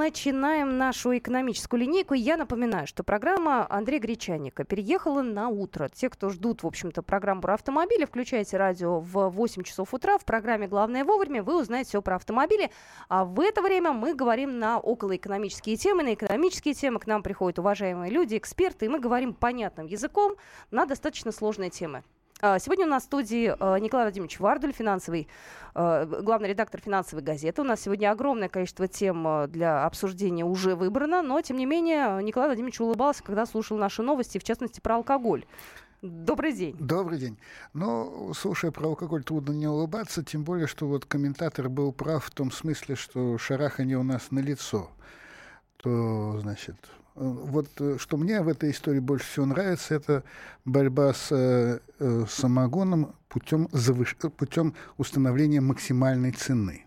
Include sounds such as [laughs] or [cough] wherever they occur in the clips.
Начинаем нашу экономическую линейку. Я напоминаю, что программа Андрея Гречаника переехала на утро. Те, кто ждут, в общем-то, программу про автомобили, включайте радио в 8 часов утра. В программе «Главное вовремя» вы узнаете все про автомобили. А в это время мы говорим на околоэкономические темы. На экономические темы к нам приходят уважаемые люди, эксперты, и мы говорим понятным языком на достаточно сложные темы. А, сегодня у нас в студии а, Николай Владимирович Вардуль, финансовый, а, главный редактор финансовой газеты. У нас сегодня огромное количество тем для обсуждения уже выбрано, но, тем не менее, Николай Владимирович улыбался, когда слушал наши новости, в частности, про алкоголь. Добрый день. Добрый день. Ну, слушая про алкоголь, трудно не улыбаться, тем более, что вот комментатор был прав в том смысле, что шарахание у нас на лицо. То, значит, вот э, что мне в этой истории больше всего нравится, это борьба с э, э самогоном путем, завыш... путем установления максимальной цены.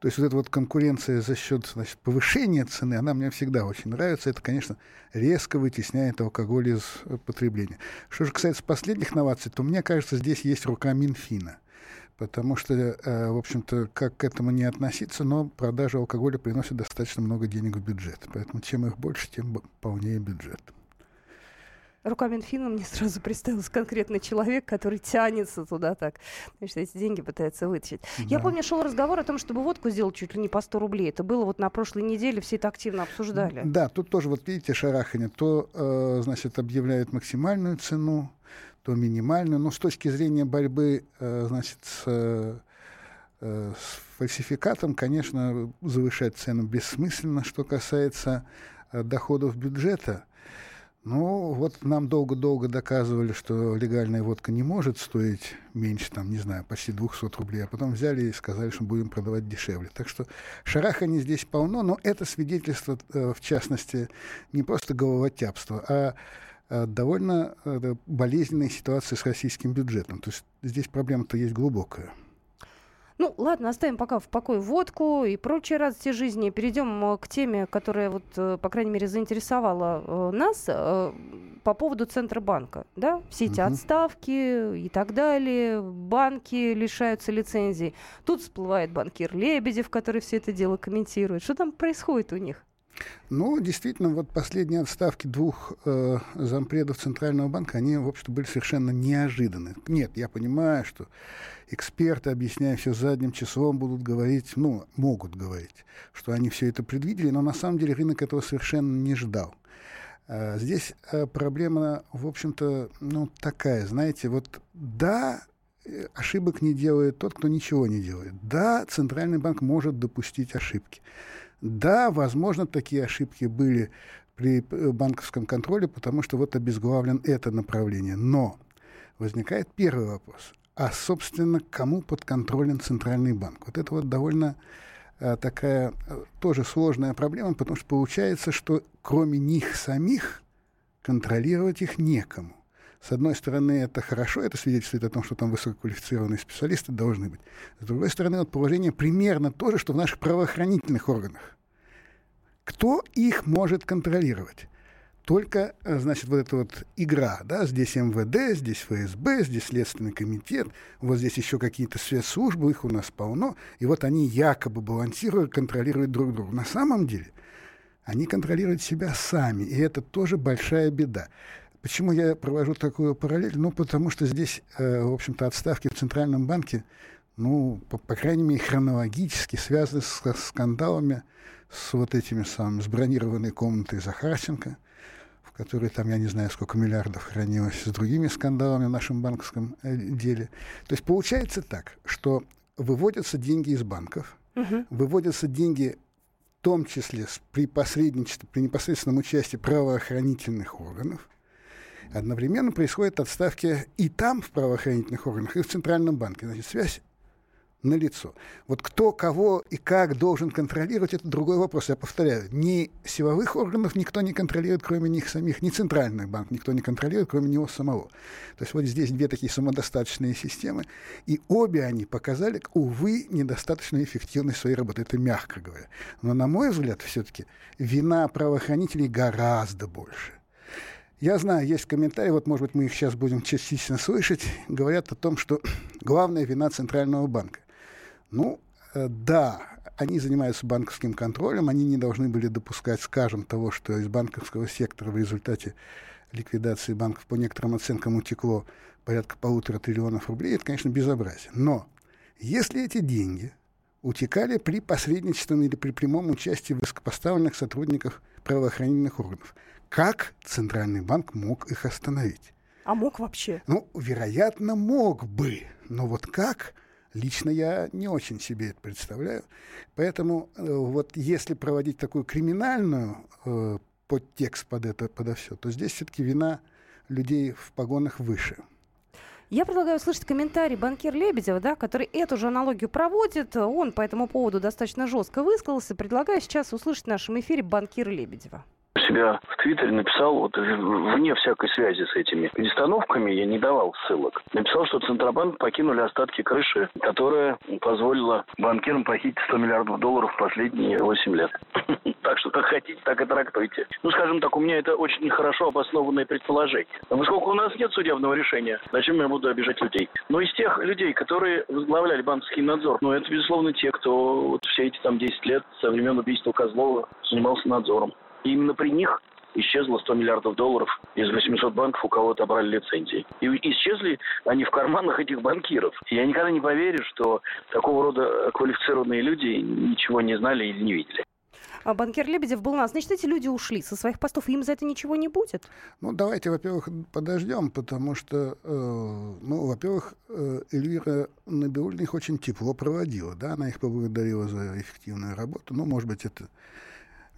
То есть вот эта вот конкуренция за счет значит, повышения цены, она мне всегда очень нравится. Это, конечно, резко вытесняет алкоголь из э, потребления. Что же касается последних новаций, то мне кажется, здесь есть рука Минфина – потому что, э, в общем-то, как к этому не относиться, но продажа алкоголя приносит достаточно много денег в бюджет. Поэтому чем их больше, тем полнее бюджет. Рука Минфина мне сразу представился конкретный человек, который тянется туда так. Значит, эти деньги пытается вытащить. Да. Я помню, шел разговор о том, чтобы водку сделать чуть ли не по 100 рублей. Это было вот на прошлой неделе, все это активно обсуждали. Да, тут тоже, вот видите, шарахание. То, э, значит, объявляют максимальную цену, то минимальную. Но с точки зрения борьбы э, значит, с, э, с фальсификатом, конечно, завышать цену бессмысленно. Что касается э, доходов бюджета, ну, вот нам долго-долго доказывали, что легальная водка не может стоить меньше, там, не знаю, почти 200 рублей, а потом взяли и сказали, что будем продавать дешевле. Так что шарахани здесь полно, но это свидетельство, в частности, не просто головотяпства, а Э, довольно э, болезненной ситуации с российским бюджетом. То есть здесь проблема-то есть глубокая. Ну, ладно, оставим пока в покое водку и прочие радости жизни. Перейдем э, к теме, которая, вот, по крайней мере, заинтересовала нас по поводу Центробанка. Да? Все эти угу. отставки и так далее, банки лишаются лицензий. Тут всплывает банкир Лебедев, который все это дело комментирует. Что там происходит у них? Ну, действительно, вот последние отставки двух э, зампредов Центрального банка, они, в общем-то, были совершенно неожиданны. Нет, я понимаю, что эксперты, объясняя все задним числом, будут говорить, ну, могут говорить, что они все это предвидели, но на самом деле рынок этого совершенно не ждал. Э, здесь э, проблема, в общем-то, ну, такая, знаете, вот да, э, ошибок не делает тот, кто ничего не делает. Да, Центральный банк может допустить ошибки. Да, возможно, такие ошибки были при э, банковском контроле, потому что вот обезглавлен это направление. Но возникает первый вопрос. А, собственно, кому подконтролен Центральный банк? Вот это вот довольно а, такая а, тоже сложная проблема, потому что получается, что кроме них самих контролировать их некому. С одной стороны, это хорошо, это свидетельствует о том, что там высококвалифицированные специалисты должны быть. С другой стороны, вот положение примерно то же, что в наших правоохранительных органах. Кто их может контролировать? Только, э, значит, вот эта вот игра, да, здесь МВД, здесь ФСБ, здесь Следственный комитет, вот здесь еще какие-то спецслужбы, их у нас полно, и вот они якобы балансируют, контролируют друг друга. На самом деле они контролируют себя сами, и это тоже большая беда. Почему я провожу такую параллель? Ну, потому что здесь, э, в общем-то, отставки в Центральном банке, ну, по, по крайней мере, хронологически связаны с, с скандалами, с вот этими самыми, с бронированной комнатой Захарченко, в которой там, я не знаю, сколько миллиардов хранилось, с другими скандалами в нашем банковском э, деле. То есть получается так, что выводятся деньги из банков, угу. выводятся деньги в том числе при посредничестве, при непосредственном участии правоохранительных органов, Одновременно происходят отставки и там, в правоохранительных органах, и в Центральном банке. Значит, связь на лицо. Вот кто кого и как должен контролировать, это другой вопрос. Я повторяю, ни силовых органов никто не контролирует, кроме них самих, ни центральный банк никто не контролирует, кроме него самого. То есть вот здесь две такие самодостаточные системы, и обе они показали, увы, недостаточно эффективность своей работы. Это мягко говоря. Но, на мой взгляд, все-таки вина правоохранителей гораздо больше. Я знаю, есть комментарии, вот, может быть, мы их сейчас будем частично слышать, говорят о том, что [clears throat] главная вина Центрального банка. Ну, э, да, они занимаются банковским контролем, они не должны были допускать, скажем, того, что из банковского сектора в результате ликвидации банков по некоторым оценкам утекло порядка полутора триллионов рублей, это, конечно, безобразие. Но если эти деньги утекали при посредничестве или при прямом участии высокопоставленных сотрудников правоохранительных органов, как Центральный банк мог их остановить? А мог вообще? Ну, вероятно, мог бы. Но вот как? Лично я не очень себе это представляю. Поэтому э, вот если проводить такую криминальную э, подтекст под это, подо все, то здесь все-таки вина людей в погонах выше. Я предлагаю услышать комментарий банкира Лебедева, да, который эту же аналогию проводит. Он по этому поводу достаточно жестко высказался. Предлагаю сейчас услышать в нашем эфире банкира Лебедева себя в Твиттере написал, вот вне всякой связи с этими дистановками, я не давал ссылок, написал, что Центробанк покинули остатки крыши, которая позволила банкирам похитить 100 миллиардов долларов в последние 8 лет. [laughs] Так что как хотите, так и трактуйте. Ну, скажем так, у меня это очень нехорошо обоснованное предположение. Но поскольку у нас нет судебного решения, зачем я буду обижать людей? Но из тех людей, которые возглавляли банковский надзор, ну, это, безусловно, те, кто вот все эти там 10 лет со времен убийства Козлова занимался надзором. И именно при них исчезло 100 миллиардов долларов из 800 банков, у кого отобрали лицензии. И исчезли они в карманах этих банкиров. Я никогда не поверю, что такого рода квалифицированные люди ничего не знали или не видели. А банкир Лебедев был у нас. Значит, эти люди ушли со своих постов, и им за это ничего не будет? Ну, давайте, во-первых, подождем, потому что, э, ну, во-первых, э, Эльвира Набиуллина их очень тепло проводила, да, она их поблагодарила за эффективную работу. Ну, может быть, это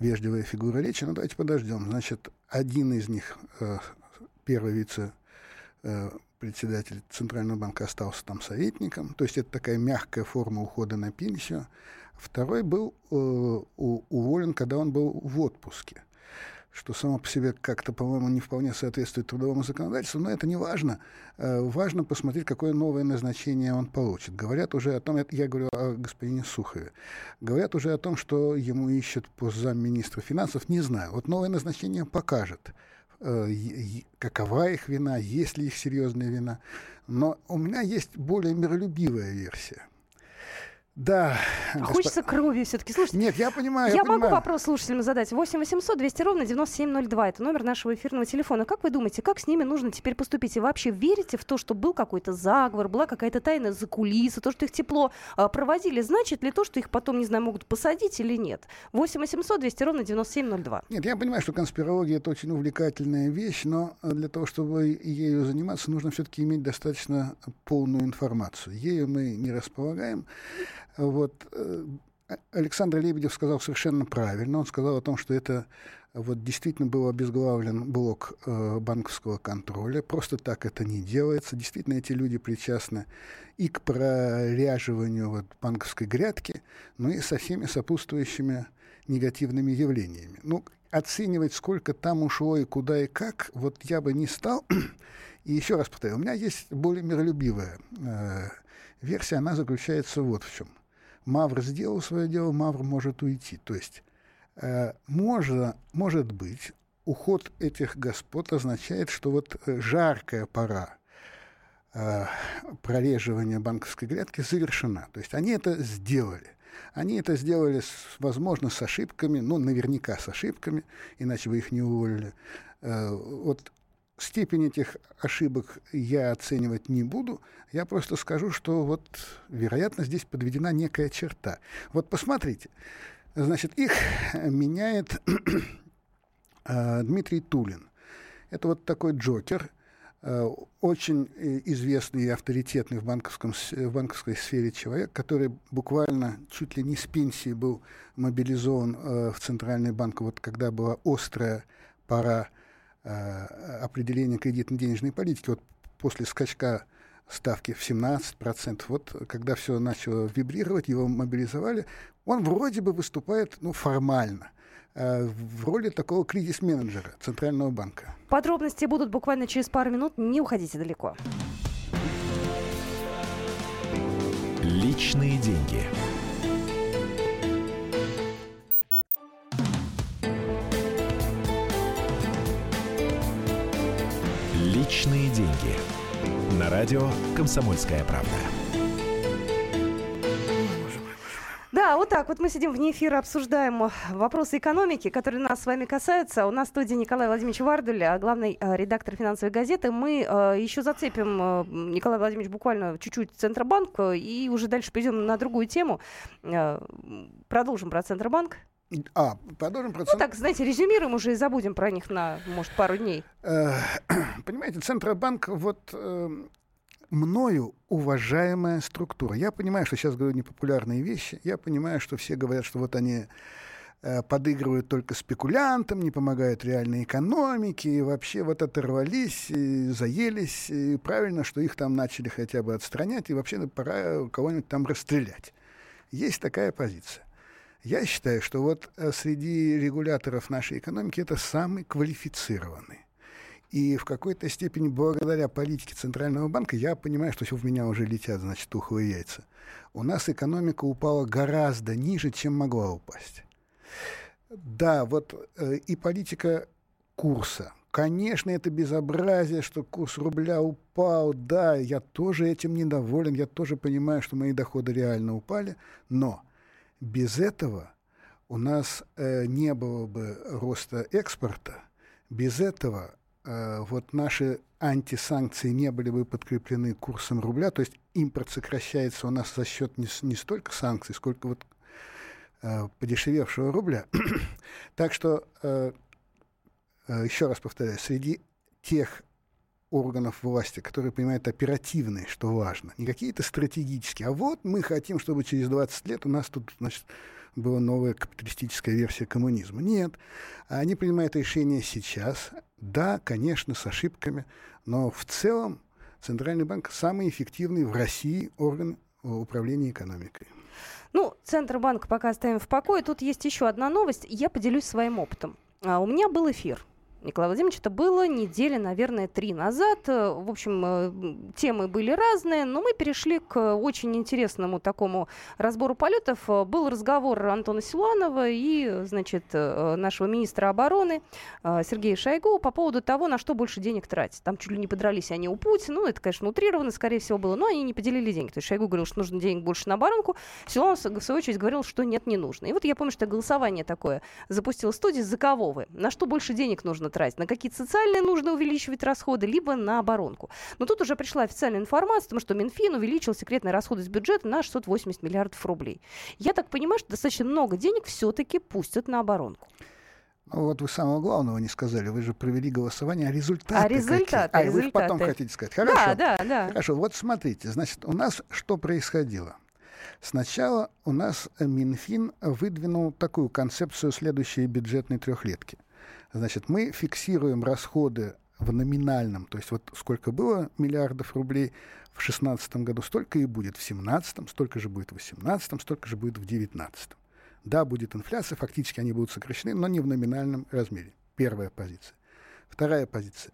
вежливая фигура речи, но давайте подождем. Значит, один из них, э, первый вице э, председатель Центрального банка остался там советником, то есть это такая мягкая форма ухода на пенсию. Второй был э, уволен, когда он был в отпуске что само по себе как-то, по-моему, не вполне соответствует трудовому законодательству, но это не важно. Э, важно посмотреть, какое новое назначение он получит. Говорят уже о том, я говорю о господине Сухове, говорят уже о том, что ему ищут по замминистра финансов, не знаю. Вот новое назначение покажет, э, какова их вина, есть ли их серьезная вина. Но у меня есть более миролюбивая версия. Да. Госп... Хочется крови все-таки. Слушайте, Нет, я понимаю. Я, я могу понимаю. вопрос слушателям задать. 8 800 200 ровно 9702. Это номер нашего эфирного телефона. Как вы думаете, как с ними нужно теперь поступить? И вообще верите в то, что был какой-то заговор, была какая-то тайна за кулисы, то, что их тепло а, проводили? Значит ли то, что их потом, не знаю, могут посадить или нет? 8 800 200 ровно 9702. Нет, я понимаю, что конспирология это очень увлекательная вещь, но для того, чтобы ею заниматься, нужно все-таки иметь достаточно полную информацию. Ею мы не располагаем. Вот. Э, Александр Лебедев сказал совершенно правильно. Он сказал о том, что это вот действительно был обезглавлен блок э, банковского контроля. Просто так это не делается. Действительно, эти люди причастны и к проряживанию вот, банковской грядки, но и со всеми сопутствующими негативными явлениями. Ну, оценивать, сколько там ушло и куда и как, вот я бы не стал. [clears throat] И еще раз повторю, у меня есть более миролюбивая э, версия, она заключается вот в чем – Мавр сделал свое дело, Мавр может уйти. То есть э, можно, может быть, уход этих господ означает, что вот э, жаркая пора э, прореживания банковской грядки завершена. То есть они это сделали. Они это сделали, с, возможно, с ошибками, ну, наверняка с ошибками, иначе бы их не уволили. Э, вот степень этих ошибок я оценивать не буду. Я просто скажу, что вот, вероятно, здесь подведена некая черта. Вот посмотрите. Значит, их меняет [clears throat] э, Дмитрий Тулин. Это вот такой Джокер, э, очень известный и авторитетный в, банковском, в банковской сфере человек, который буквально чуть ли не с пенсии был мобилизован э, в Центральный банк, вот когда была острая пора Э, определения кредитно-денежной политики. Вот после скачка ставки в 17%. Вот когда все начало вибрировать, его мобилизовали, он вроде бы выступает ну, формально э, в роли такого кризис-менеджера Центрального банка. Подробности будут буквально через пару минут. Не уходите далеко. Личные деньги. Личные деньги. На радио «Комсомольская правда». Да, вот так вот мы сидим вне эфира, обсуждаем вопросы экономики, которые нас с вами касаются. У нас в студии Николай Владимирович Вардуль, а главный э, редактор финансовой газеты. Мы э, еще зацепим, э, Николай Владимирович, буквально чуть-чуть Центробанк, и уже дальше перейдем на другую тему. Продолжим про Центробанк. А, продолжим процент. Ну так, знаете, резюмируем уже и забудем про них на, может, пару дней. [clears throat] Понимаете, Центробанк вот мною уважаемая структура. Я понимаю, что сейчас говорю непопулярные вещи. Я понимаю, что все говорят, что вот они э, подыгрывают только спекулянтам, не помогают реальной экономике, и вообще вот оторвались, и заелись, и правильно, что их там начали хотя бы отстранять, и вообще пора кого-нибудь там расстрелять. Есть такая позиция. Я считаю, что вот э, среди регуляторов нашей экономики это самый квалифицированный. И в какой-то степени благодаря политике Центрального банка я понимаю, что в меня уже летят, значит, тухлые яйца. У нас экономика упала гораздо ниже, чем могла упасть. Да, вот э, и политика курса. Конечно, это безобразие, что курс рубля упал. Да, я тоже этим недоволен. Я тоже понимаю, что мои доходы реально упали. Но без этого у нас э, не было бы роста экспорта. Без этого Э, вот наши антисанкции не были бы подкреплены курсом рубля, то есть импорт сокращается у нас за счет не, не столько санкций, сколько вот э, подешевевшего рубля. [clears throat] так что, э, э, еще раз повторяю, среди тех органов власти, которые понимают оперативные, что важно, не какие-то стратегические, а вот мы хотим, чтобы через 20 лет у нас тут, значит, была новая капиталистическая версия коммунизма. Нет. Они принимают решения сейчас. Да, конечно, с ошибками, но в целом Центральный банк самый эффективный в России орган управления экономикой. Ну, Центробанк пока оставим в покое. Тут есть еще одна новость. Я поделюсь своим опытом. А, у меня был эфир Николай Владимирович, это было недели, наверное, три назад. Э, в общем, э, темы были разные, но мы перешли к очень интересному такому разбору полетов. Э, был разговор Антона Силуанова и, значит, нашего министра обороны Сергея Шойгу по поводу того, на что больше денег тратить. Там чуть ли не подрались они у Путина. Ну, это, конечно, утрированно, скорее всего, было, но они не поделили деньги. То есть Шойгу говорил, что нужно денег больше на оборонку. Силуанов, в свою очередь, говорил, что нет, не нужно. И вот я помню, что голосование такое запустила студия, за кого вы? На что больше денег нужно тратить, на какие-то социальные нужно увеличивать расходы, либо на оборонку. Но тут уже пришла официальная информация о том, что Минфин увеличил секретные расходы из бюджета на 680 миллиардов рублей. Я так понимаю, что достаточно много денег все-таки пустят на оборонку. Ну, вот вы самого главного не сказали. Вы же провели голосование, а результаты А результаты, какие? А, результаты. вы потом хотите сказать. Хорошо. Да, да, да. Хорошо, вот смотрите. Значит, у нас что происходило? Сначала у нас Минфин выдвинул такую концепцию следующей бюджетной трехлетки – Значит, мы фиксируем расходы в номинальном, то есть вот сколько было миллиардов рублей в 2016 году, столько и будет в 2017, столько же будет в 2018, столько же будет в 2019. Да, будет инфляция, фактически они будут сокращены, но не в номинальном размере. Первая позиция. Вторая позиция.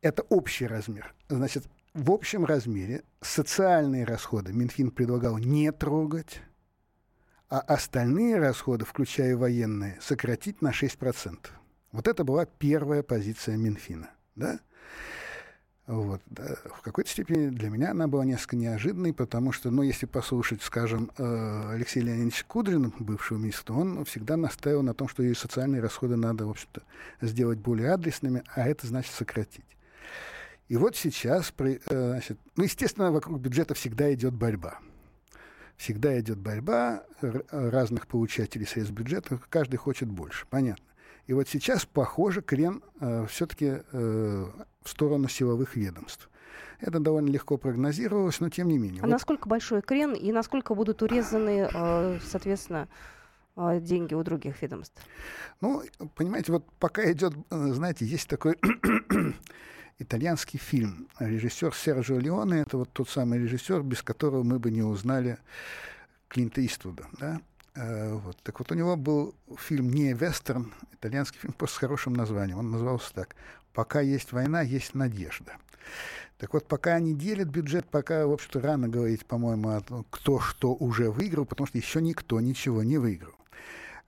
Это общий размер. Значит, в общем размере социальные расходы Минфин предлагал не трогать, а остальные расходы, включая военные, сократить на 6%. Вот это была первая позиция Минфина. Да? Вот, да. В какой-то степени для меня она была несколько неожиданной, потому что, ну, если послушать, скажем, э, Алексея Леонидовича Кудрина, бывшего министра, он всегда настаивал на том, что и социальные расходы надо, в общем-то, сделать более адресными, а это значит сократить. И вот сейчас, э, значит, ну, естественно, вокруг бюджета всегда идет борьба всегда идет борьба разных получателей средств бюджета, каждый хочет больше, понятно. И вот сейчас, похоже, крен э, все-таки э, в сторону силовых ведомств. Это довольно легко прогнозировалось, но тем не менее. А вот... насколько большой крен и насколько будут урезаны, э, соответственно, э, деньги у других ведомств? Ну, понимаете, вот пока идет, э, знаете, есть такой итальянский фильм. Режиссер Серджио Леоне — это вот тот самый режиссер, без которого мы бы не узнали Клинта Иствуда. Да? Э, вот. Так вот, у него был фильм не вестерн, итальянский фильм просто с хорошим названием. Он назывался так «Пока есть война, есть надежда». Так вот, пока они делят бюджет, пока, в общем-то, рано говорить, по-моему, о том, кто что уже выиграл, потому что еще никто ничего не выиграл.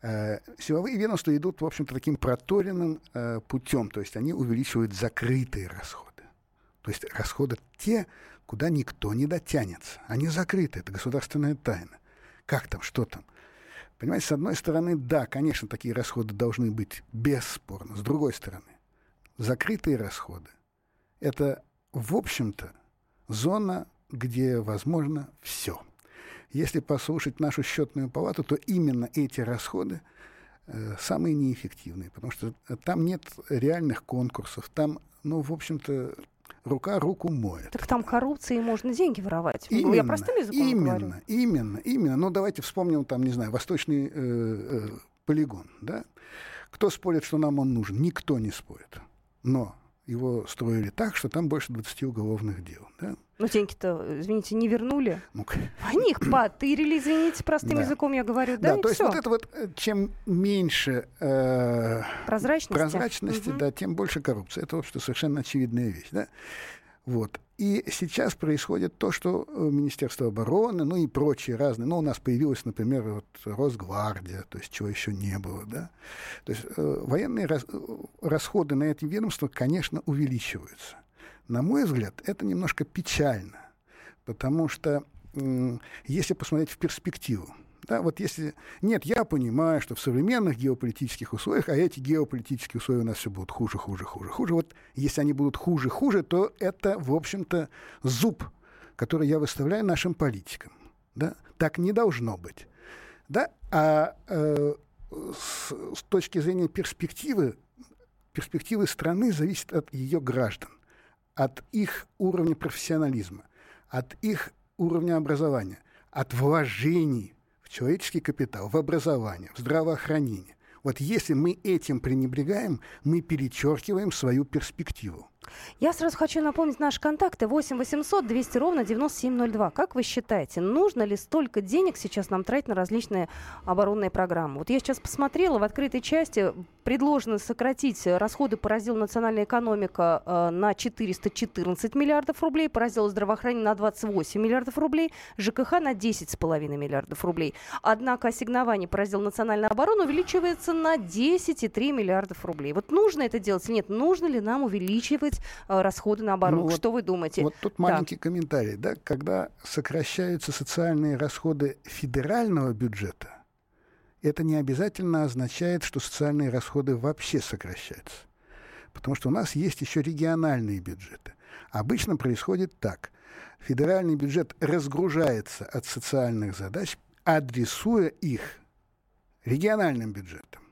Э, силовые ведомства идут, в общем-то, таким проторенным э, путем, то есть они увеличивают закрытые расходы. То есть расходы те, куда никто не дотянется. Они закрыты, это государственная тайна. Как там, что там? Понимаете, с одной стороны, да, конечно, такие расходы должны быть бесспорно. С другой стороны, закрытые расходы — это, в общем-то, зона, где возможно все — если послушать нашу счетную палату, то именно эти расходы э, самые неэффективные, потому что там нет реальных конкурсов, там, ну, в общем-то, рука руку моет. Так там коррупции можно деньги воровать. Именно, Я простым языком именно, говорю. именно, именно. Ну, давайте вспомним, там, не знаю, восточный э, э, полигон, да? Кто спорит, что нам он нужен? Никто не спорит. Но его строили так, что там больше 20 уголовных дел, да? Ну, деньги-то, извините, не вернули. Ну, Они их потырили, извините, простым Да. языком я говорю. Да, Да, и то есть всё. вот это вот, э, чем меньше э, Прозрачности. прозрачности, Мгм. да, тем больше коррупции. Это, в общем-то, совершенно очевидная вещь, да. Вот. И сейчас происходит то, что э, Министерство обороны, ну и прочие разные, ну, у нас появилась, например, вот Росгвардия, то есть чего еще не было, да. То есть э, военные рас- э, расходы на эти ведомства, конечно, увеличиваются. На мой взгляд, это немножко печально, потому что м, если посмотреть в перспективу, да, вот если... Нет, я понимаю, что в современных геополитических условиях, а эти геополитические условия у нас все будут хуже, хуже, хуже, хуже. Вот если они будут хуже, хуже, то это, в общем-то, зуб, который я выставляю нашим политикам. Да? Так не должно быть. Да? А э, с, с точки зрения перспективы, перспективы страны зависит от ее граждан, от их уровня профессионализма, от их уровня образования, от вложений человеческий капитал, в образование, в здравоохранение. Вот если мы этим пренебрегаем, мы перечеркиваем свою перспективу. Я сразу хочу напомнить наши контакты. 8 800 200 ровно 9702. Как вы считаете, нужно ли столько денег сейчас нам тратить на различные оборонные программы? Вот я сейчас посмотрела, в открытой части предложено сократить расходы по разделу национальная экономика э, на 414 миллиардов рублей, по разделу здравоохранения на 28 миллиардов рублей, ЖКХ на 10,5 миллиардов рублей. Однако ассигнование по разделу национальная оборона увеличивается на 10,3 миллиардов рублей. Вот нужно это делать или нет? Нужно ли нам увеличивать э, расходы на оборону? Ну вот- Что вы думаете? Вот тут маленький комментарий, да, когда сокращаются социальные расходы федерального бюджета, это не обязательно означает, что социальные расходы вообще сокращаются. Потому что у нас есть еще региональные бюджеты. Обычно происходит так. Федеральный бюджет разгружается от социальных задач, адресуя их региональным бюджетам.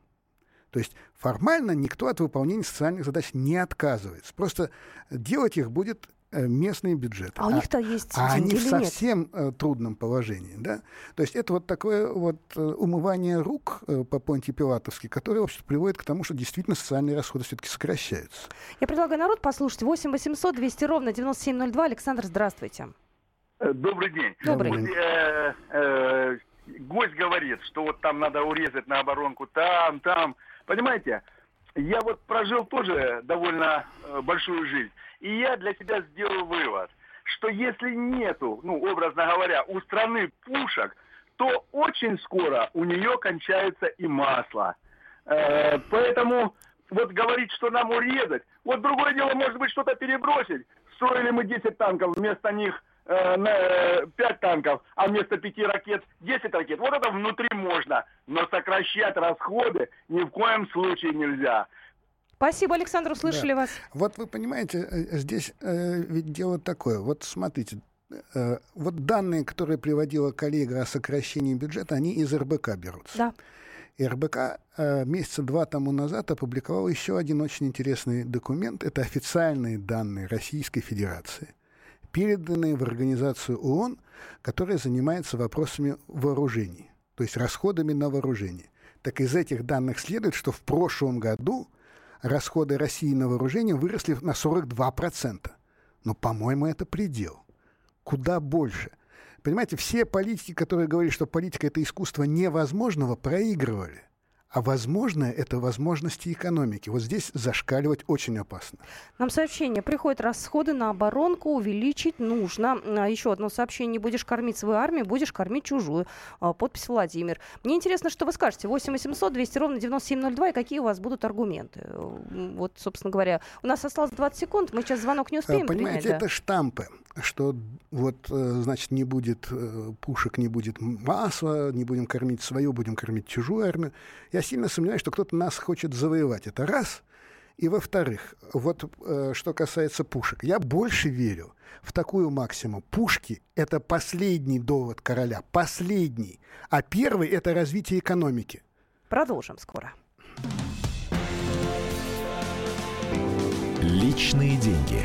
То есть формально никто от выполнения социальных задач не отказывается. Просто делать их будет э, местный бюджет. а у них-то есть А деньги они в или нет? совсем э, трудном положении, да? То есть это вот такое вот э, умывание рук по Понтии Пилатовски, которое, в общем приводит к тому, что действительно социальные расходы все-таки сокращаются. Я предлагаю народ послушать. 8 800 200 ровно 9702. Александр, здравствуйте. Добрый день. Добрый. Вот, э, э, гость говорит, что вот там надо урезать на оборонку, там, там. Понимаете, я вот прожил тоже довольно э, большую жизнь. И я для себя сделал вывод, что если нету, ну, образно говоря, у страны пушек, то очень скоро у нее кончается и масло. Э, поэтому вот говорить, что нам урезать, вот другое дело, может быть, что-то перебросить. Строили мы 10 танков, вместо них э, на, э, 5 танков, а вместо 5 ракет 10 ракет. Вот это внутри можно, но сокращать расходы ни в коем случае нельзя. Спасибо, Александр, услышали вас. Вот вы понимаете, э, здесь э, ведь дело такое. Вот смотрите, э, вот данные, которые приводила коллега о сокращении бюджета, они из РБК берутся. Да. И РБК э, месяца два тому назад опубликовал еще один очень интересный документ. Это официальные данные Российской Федерации, переданные в организацию ООН, которая занимается вопросами вооружений, то есть расходами на вооружение. Так из этих данных следует, что в прошлом году расходы России на вооружение выросли на 42%. Но, по-моему, это предел. Куда больше. Понимаете, все политики, которые говорили, что политика — это искусство невозможного, проигрывали. А возможное – это возможности экономики. Вот здесь зашкаливать очень опасно. Нам сообщение. Приходят расходы на оборонку, увеличить нужно. А, еще одно сообщение. Не будешь кормить свою армию, будешь кормить чужую. А, подпись Владимир. Мне интересно, что вы скажете. 8 800 200 ровно 9702 и какие у вас будут аргументы? Вот, собственно говоря, у нас осталось 20 секунд. Мы сейчас звонок не успеем Понимаете, принять, это да? штампы что вот, э, значит, не будет э, пушек, не будет масла, не будем кормить свою, будем кормить чужую армию. Я сильно сомневаюсь, что кто-то нас хочет завоевать. Это раз. И во-вторых, вот э, что касается пушек, я больше верю в такую максимум. Пушки — это последний довод короля, последний. А первый — это развитие экономики. Продолжим скоро. Личные деньги.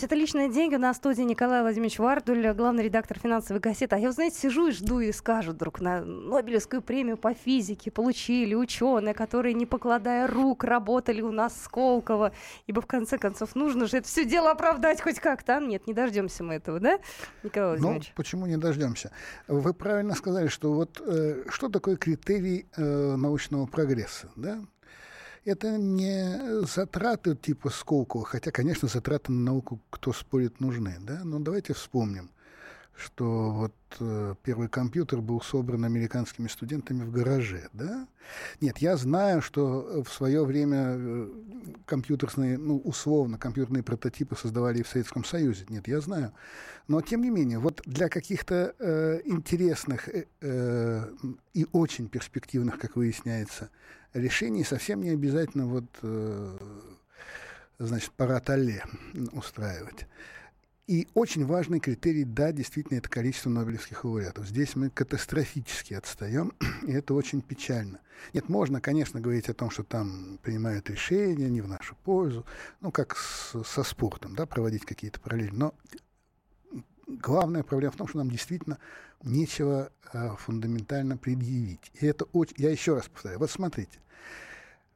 Здравствуйте, это «Личные деньги». На студии Николай Владимирович Вардуль, главный редактор финансовой газеты. А я, знаете, сижу и жду, и скажут вдруг на Нобелевскую премию по физике получили ученые, которые, не покладая рук, работали у нас в Сколково. Ибо, в конце концов, нужно же это все дело оправдать хоть как-то. А нет, не дождемся мы этого, да, Николай ну, Владимирович? Ну, почему не дождемся? Вы правильно сказали, что вот э, что такое критерий э, научного прогресса, да? Это не затраты типа Сколково, хотя, конечно, затраты на науку, кто спорит, нужны, да, но давайте вспомним, что вот э, первый компьютер был собран американскими студентами в гараже, да? Нет, я знаю, что в свое время э, компьютерные, ну, условно, компьютерные прототипы создавали и в Советском Союзе. Нет, я знаю. Но, тем не менее, вот для каких-то э, интересных э, э, и очень перспективных, как выясняется, решений совсем не обязательно вот, э, значит, парад алле устраивать. И очень важный критерий, да, действительно, это количество нобелевских лауреатов. Здесь мы катастрофически отстаем, [clears throat] и это очень печально. Нет, можно, конечно, говорить о том, что там принимают решения не в нашу пользу, ну, как с, со спортом, да, проводить какие-то параллели. Но главная проблема в том, что нам действительно нечего э, фундаментально предъявить. И это очень... Я еще раз повторяю. Вот смотрите.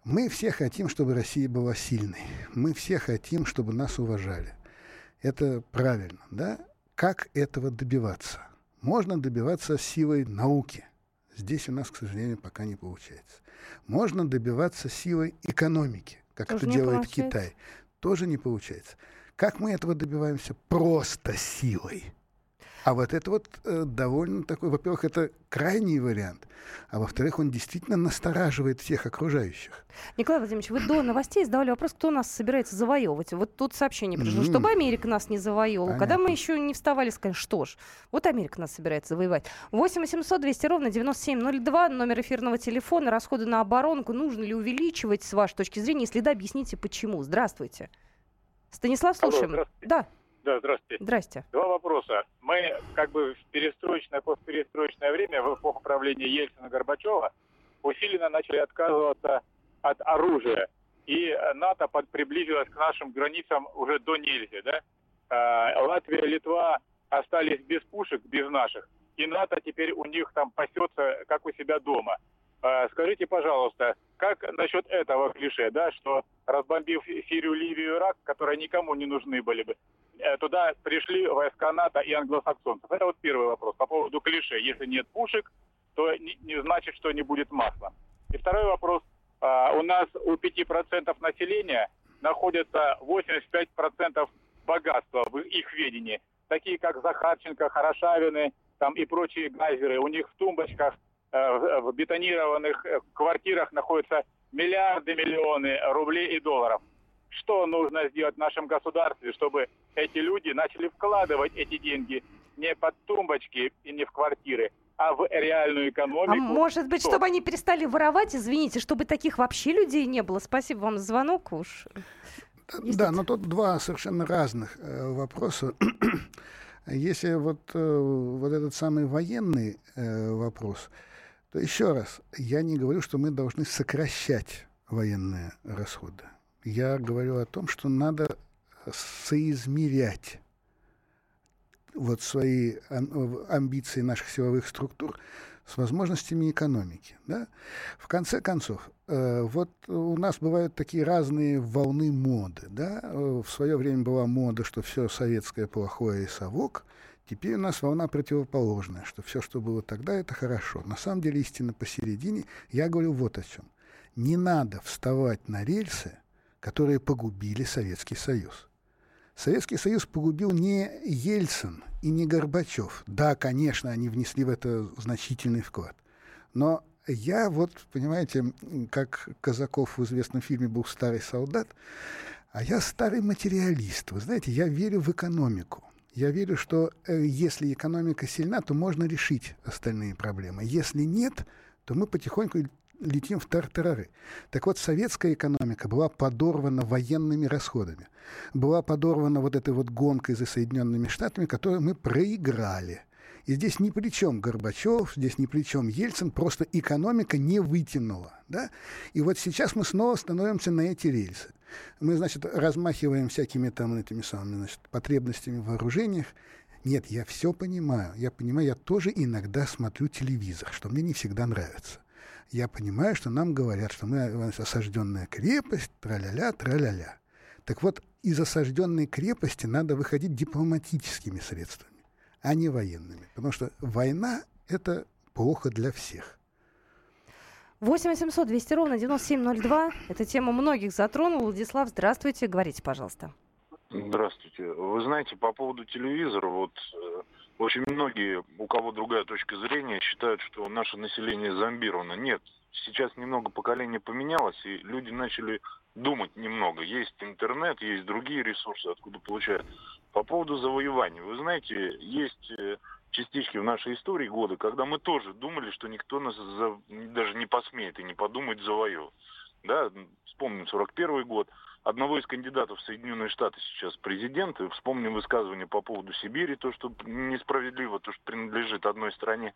Мы все хотим, чтобы Россия была сильной. Мы все хотим, чтобы нас уважали. Это правильно, да? Как этого добиваться? Можно добиваться силой науки. Здесь у нас, к сожалению, пока не получается. Можно добиваться силой экономики, как Тоже это делает получается. Китай. Тоже не получается. Как мы этого добиваемся? Просто силой. А вот это вот э, довольно такой, во-первых, это крайний вариант, а во-вторых, он действительно настораживает всех окружающих. Николай Владимирович, вы до новостей задавали вопрос, кто нас собирается завоевывать. Вот тут сообщение пришло, mm-hmm. чтобы Америка нас не завоевывала. Понятно. Когда мы еще не вставали, сказали, что ж, вот Америка нас собирается завоевать. 8 800 200 ровно 9702, номер эфирного телефона, расходы на оборонку. Нужно ли увеличивать, с вашей точки зрения? Если да, объясните, почему. Здравствуйте. Станислав, слушаем. Алло, да. Да, здравствуйте. Здрасте. Два вопроса. Мы как бы в перестроечное, постперестроечное время, в эпоху правления Ельцина-Горбачева, усиленно начали отказываться от оружия. И НАТО под, приблизилось к нашим границам уже до нельзя. Да? А, Латвия, Литва остались без пушек, без наших. И НАТО теперь у них там пасется, как у себя дома. А, скажите, пожалуйста, как насчет этого клише, да, что разбомбив Сирию, Ливию, Ирак, которые никому не нужны были бы, Э, туда пришли войска НАТО и англосаксонцев. Это вот первый вопрос по поводу клише. Если нет пушек, то не, не значит, что не будет масла. И второй вопрос. А, у нас у 5% населения находится 85% богатства в их ведении. Такие как Захарченко, Хорошавины там и прочие гайзеры. У них в тумбочках, в бетонированных э, квартирах находятся миллиарды, миллионы рублей и долларов что нужно сделать в нашем государстве, чтобы эти люди начали вкладывать эти деньги не под тумбочки и не в квартиры, а в реальную экономику. А может быть, что? чтобы они перестали воровать, извините, чтобы таких вообще людей не было. Спасибо вам за звонок уж. Есть да, но тут два совершенно разных э, вопроса. [clears throat] Если вот, э, вот этот самый военный э, вопрос, то еще раз, я не говорю, что мы должны сокращать военные расходы. Я говорю о том, что надо соизмерять вот свои амбиции наших силовых структур с возможностями экономики. Да? В конце концов, э, вот у нас бывают такие разные волны моды. Да? В свое время была мода, что все советское плохое и совок. Теперь у нас волна противоположная, что все, что было тогда, это хорошо. На самом деле истина посередине. Я говорю вот о чем. Не надо вставать на рельсы, которые погубили Советский Союз. Советский Союз погубил не Ельцин и не Горбачев. Да, конечно, они внесли в это значительный вклад. Но я вот, понимаете, как Казаков в известном фильме был старый солдат, а я старый материалист. Вы знаете, я верю в экономику. Я верю, что э, если экономика сильна, то можно решить остальные проблемы. Если нет, то мы потихоньку летим в тартарары. Так вот, советская экономика была подорвана военными расходами. Была подорвана вот этой вот гонкой за Соединенными Штатами, которую мы проиграли. И здесь ни при чем Горбачев, здесь ни при чем Ельцин, просто экономика не вытянула. Да? И вот сейчас мы снова становимся на эти рельсы. Мы, значит, размахиваем всякими там этими самыми значит, потребностями в вооружениях. Нет, я все понимаю. Я понимаю, я тоже иногда смотрю телевизор, что мне не всегда нравится я понимаю, что нам говорят, что мы осажденная крепость, траля-ля, траля-ля. Так вот, из осажденной крепости надо выходить дипломатическими средствами, а не военными. Потому что война — это плохо для всех. 8 800 200 ровно 9702. Эта тема многих затронула. Владислав, здравствуйте. Говорите, пожалуйста. Здравствуйте. Вы знаете, по поводу телевизора, вот э, очень многие, у кого другая точка зрения, считают, что наше население зомбировано. Нет, сейчас немного поколение поменялось, и люди начали думать немного. Есть интернет, есть другие ресурсы, откуда получают. По поводу завоевания. Вы знаете, есть э, частички в нашей истории года, когда мы тоже думали, что никто нас за, даже не посмеет и не подумает завоевать. Да, вспомним 41 год одного из кандидатов в Соединенные Штаты сейчас президент, вспомним высказывание по поводу Сибири, то, что несправедливо, то, что принадлежит одной стране.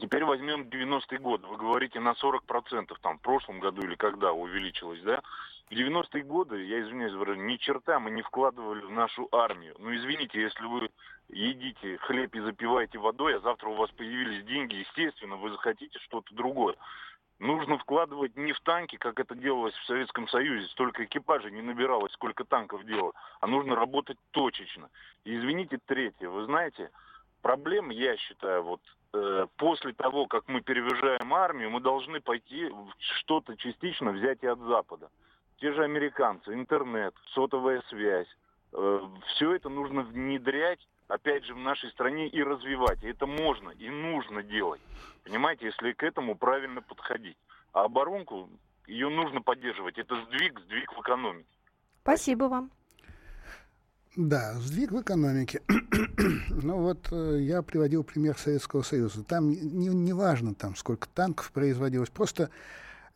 Теперь возьмем 90-й год. Вы говорите на 40%, там, в прошлом году или когда увеличилось, да? В 90-е годы, я извиняюсь, ни черта мы не вкладывали в нашу армию. Ну, извините, если вы едите хлеб и запиваете водой, а завтра у вас появились деньги, естественно, вы захотите что-то другое нужно вкладывать не в танки, как это делалось в Советском Союзе, столько экипажей не набиралось, сколько танков делало, а нужно работать точечно. И извините, третье, вы знаете, проблем, я считаю, вот после того, как мы перевяжаем армию, мы должны пойти что-то частично взять и от Запада. Те же американцы, интернет, сотовая связь, э, все это нужно внедрять опять же, в нашей стране и развивать. И это можно и нужно делать. Понимаете, если к этому правильно подходить. А оборонку, ее нужно поддерживать. Это сдвиг, сдвиг в экономике. Спасибо вам. Да, сдвиг в экономике. [clears throat] ну вот э, я приводил пример Советского Союза. Там не, не важно, там, сколько танков производилось, просто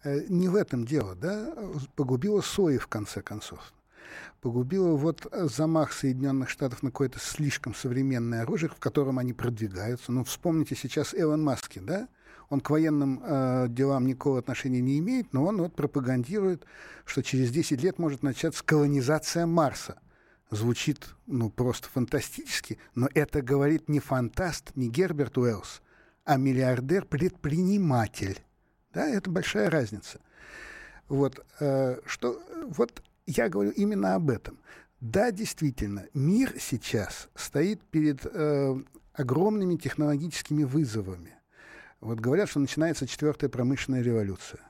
э, не в этом дело, да, погубило сои в конце концов погубило вот э, замах Соединенных Штатов на какое-то слишком современное оружие, в котором они продвигаются. Ну, вспомните сейчас Эван Маски, да? Он к военным э, делам никакого отношения не имеет, но он вот пропагандирует, что через 10 лет может начаться колонизация Марса. Звучит, ну, просто фантастически, но это говорит не фантаст, не Герберт Уэллс, а миллиардер-предприниматель. Да, это большая разница. Вот, э, что, вот я говорю именно об этом. Да, действительно, мир сейчас стоит перед э, огромными технологическими вызовами. Вот говорят, что начинается четвертая промышленная революция.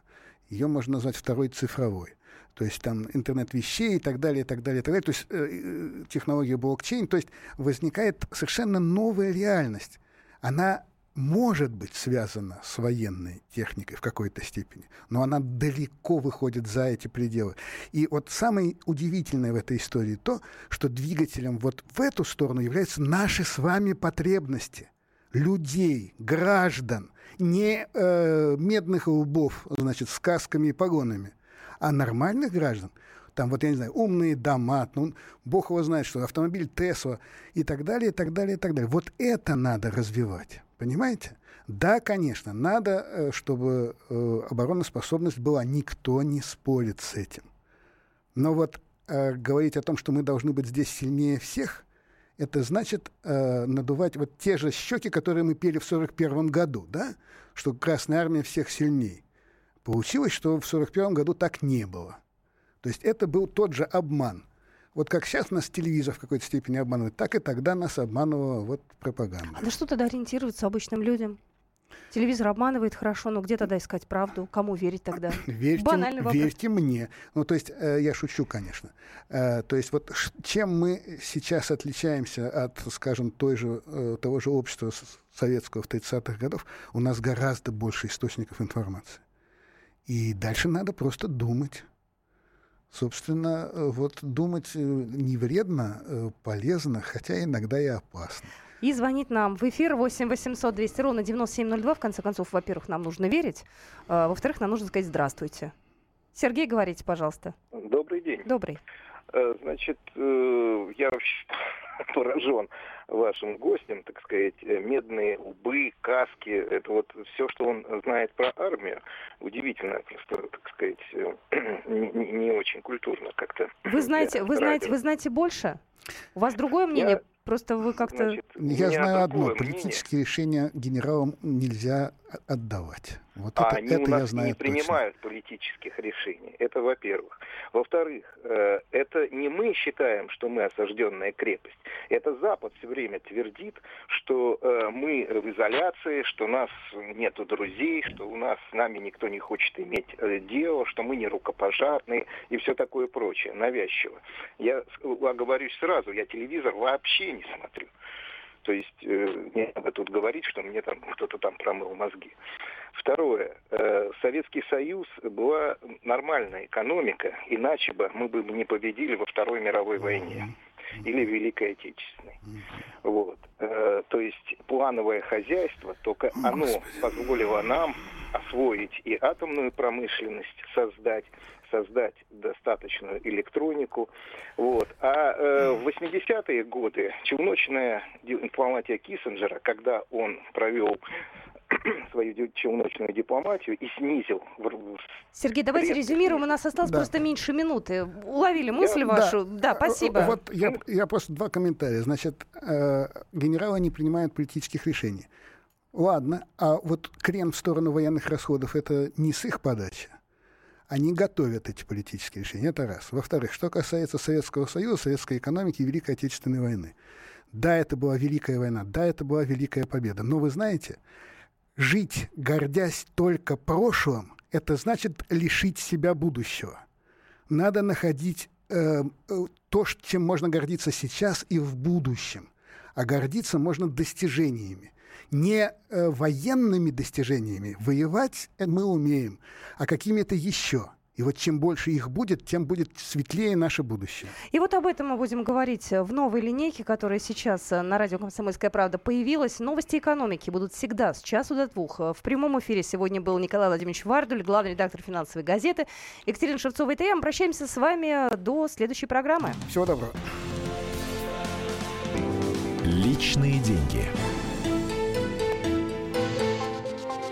Ее можно назвать второй цифровой. То есть там интернет вещей и так далее, и так далее, и так далее. То есть э, э технология блокчейн. То есть возникает совершенно новая реальность. Она может быть связана с военной техникой в какой-то степени, но она далеко выходит за эти пределы. И вот самое удивительное в этой истории то, что двигателем вот в эту сторону являются наши с вами потребности людей, граждан, не э, медных лбов, значит, с касками и погонами, а нормальных граждан. Там вот, я не знаю, умные дома, ну, бог его знает, что автомобиль Тесла и так далее, и так далее, и так далее. Вот это надо развивать. Понимаете? Да, конечно, надо, э, чтобы э, обороноспособность была. Никто не спорит с этим. Но вот э, говорить о том, что мы должны быть здесь сильнее всех, это значит э, надувать вот те же щеки, которые мы пели в 1941 году, да? что Красная Армия всех сильней. Получилось, что в 1941 году так не было. То есть это был тот же обман. Вот как сейчас нас телевизор в какой-то степени обманывает, так и тогда нас обманывала вот пропаганда. А на что тогда ориентируются обычным людям? Телевизор обманывает хорошо, но где тогда искать правду? Кому верить тогда? [laughs] Верьте, Банальный вопрос. верьте мне. Ну, то есть, э, я шучу, конечно. Э, то есть, вот чем мы сейчас отличаемся от, скажем, той же, э, того же общества советского в 30-х годов, у нас гораздо больше источников информации. И дальше надо просто думать. Собственно, э, вот думать э, не вредно, э, полезно, хотя иногда и опасно. И звонить нам в эфир 8 800 200 ровно 9702. В конце концов, во-первых, нам нужно верить. а, во-вторых, нам нужно сказать «здравствуйте». Сергей, говорите, пожалуйста. Добрый день. Добрый. Значит, я вообще [laughs] поражен вашим гостем, так сказать, Э, медные лбы, каски, это вот все, что он знает про армию, удивительно, просто, так сказать, э, [clears throat] не, не- не очень культурно как-то. Вы знаете, вы знаете, вы знаете больше? У вас другое мнение? Я- Просто вы как-то... Значит, Я знаю одно. мнение. Политические решения генералам нельзя отдавать. Вот А это, они это у я нас знаю не точно. принимают политических решений. Это во-первых. Во-вторых, э, это не мы считаем, что мы осажденная крепость. Это Запад все время твердит, что э, мы в изоляции, что у нас нету друзей, что у нас с нами никто не хочет иметь э, дело, что мы не рукопожатные и все такое прочее, навязчиво. Я оговорюсь сразу, я телевизор вообще не смотрю. То есть э, не надо тут говорить, что мне там кто-то там промыл мозги. Второе. Э, Советский Союз была нормальная экономика, иначе бы мы бы не победили во Второй мировой войне или Великой Отечественной. Вот. Э, То есть плановое хозяйство, только оно позволило нам освоить и атомную промышленность, создать, создать достаточную электронику. Вот. А э, в 80-е годы челночная дипломатия Киссинджера, когда он провел [clears throat] свою челночную дипломатию и снизил в- Сергей, давайте резюмируем. У нас осталось Да. просто меньше минуты. Уловили мысль Да. вашу? Да, спасибо. Э, Вот я, я просто два комментария. Значит, э, генералы не принимают политических решений. Ладно, а вот крен в сторону военных расходов это не с их подачи. Они готовят эти политические решения. Это раз. Во-вторых, что касается Советского Союза, советской экономики и Великой Отечественной войны. Да, это была Великая война, да, это была Великая победа. Но вы знаете, жить, гордясь только прошлым, это значит лишить себя будущего. Надо находить э, э, то, чем можно гордиться сейчас и в будущем. А гордиться можно достижениями. Не э, военными достижениями. Воевать э, мы умеем, а какими-то еще. И вот чем больше их будет, тем будет светлее наше будущее. И вот об этом мы будем говорить в новой линейке, которая сейчас э, на радио «Комсомольская правда» появилась. Новости экономики будут всегда с часу до двух. Э, В прямом эфире сегодня был Николай Владимирович Вардуль, главный редактор финансовой газеты. Екатерина Шевцова, это я. Мы прощаемся с вами до следующей программы. Всего доброго. Личные деньги.